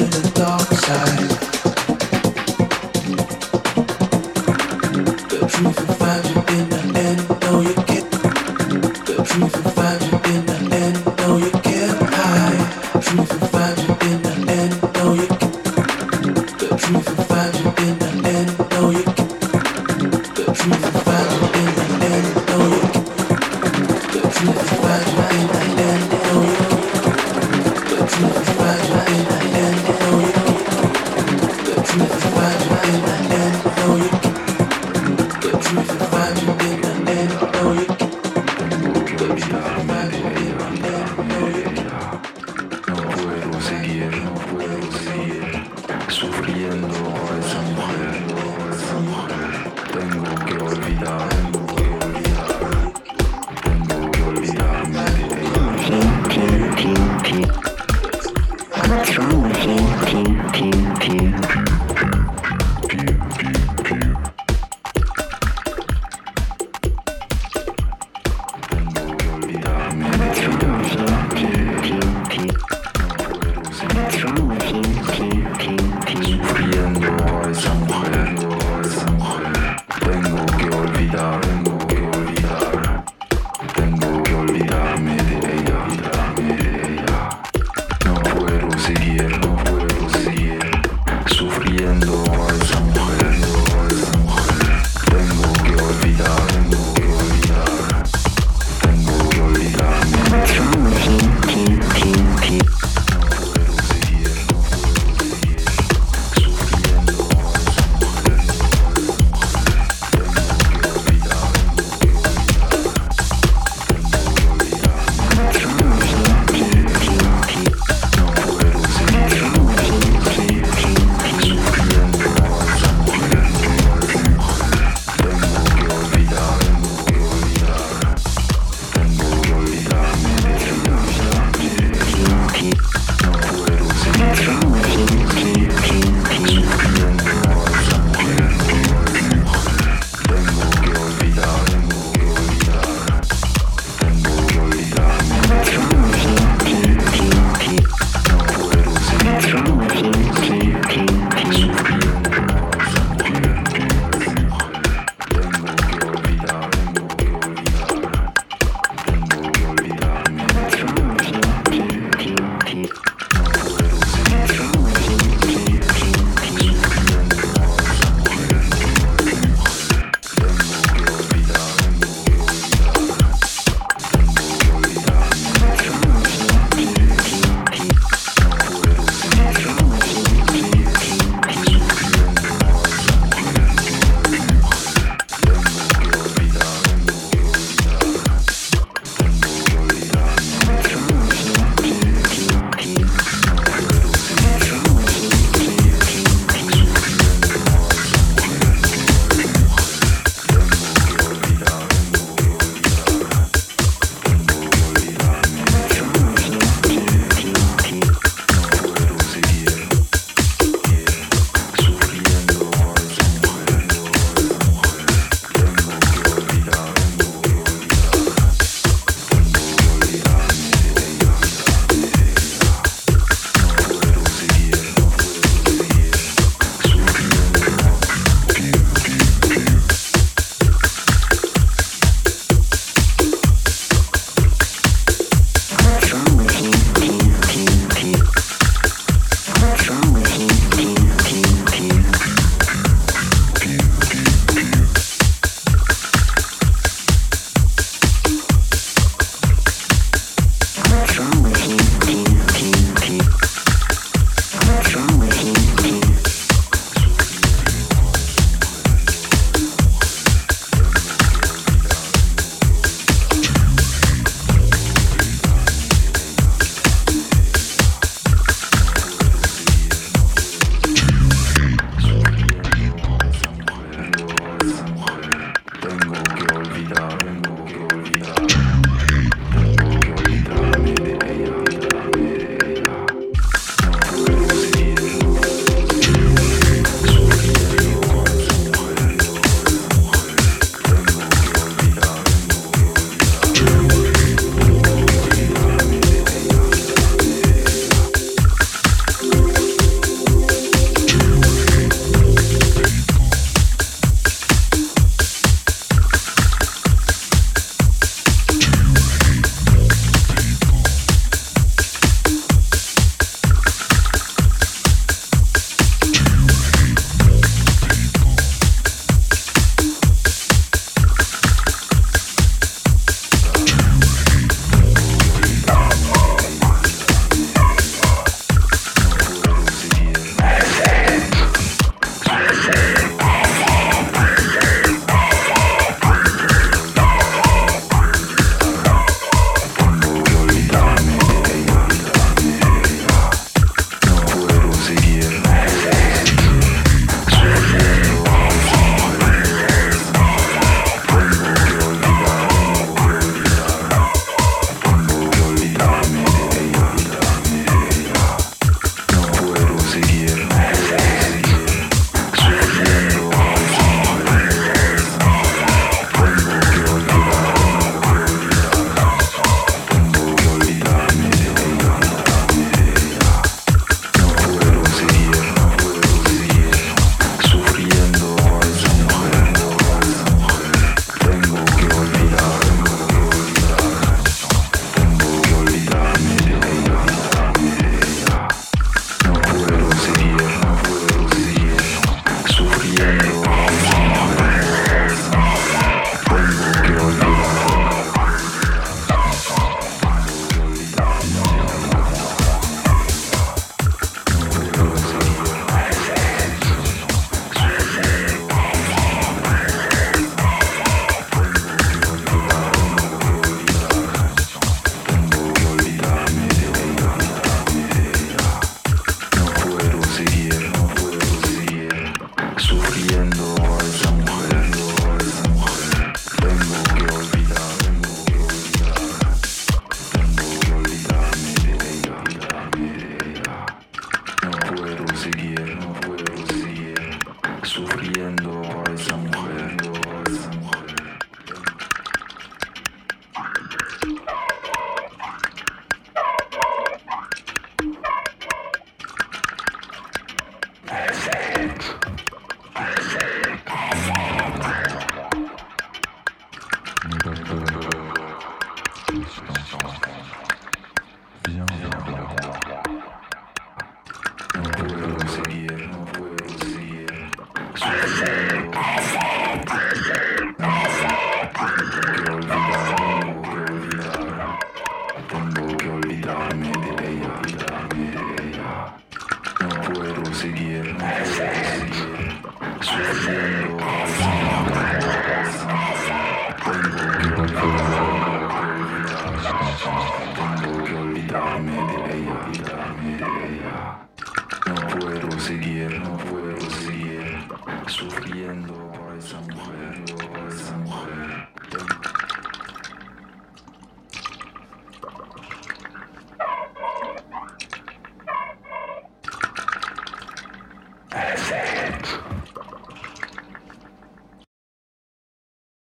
find dark in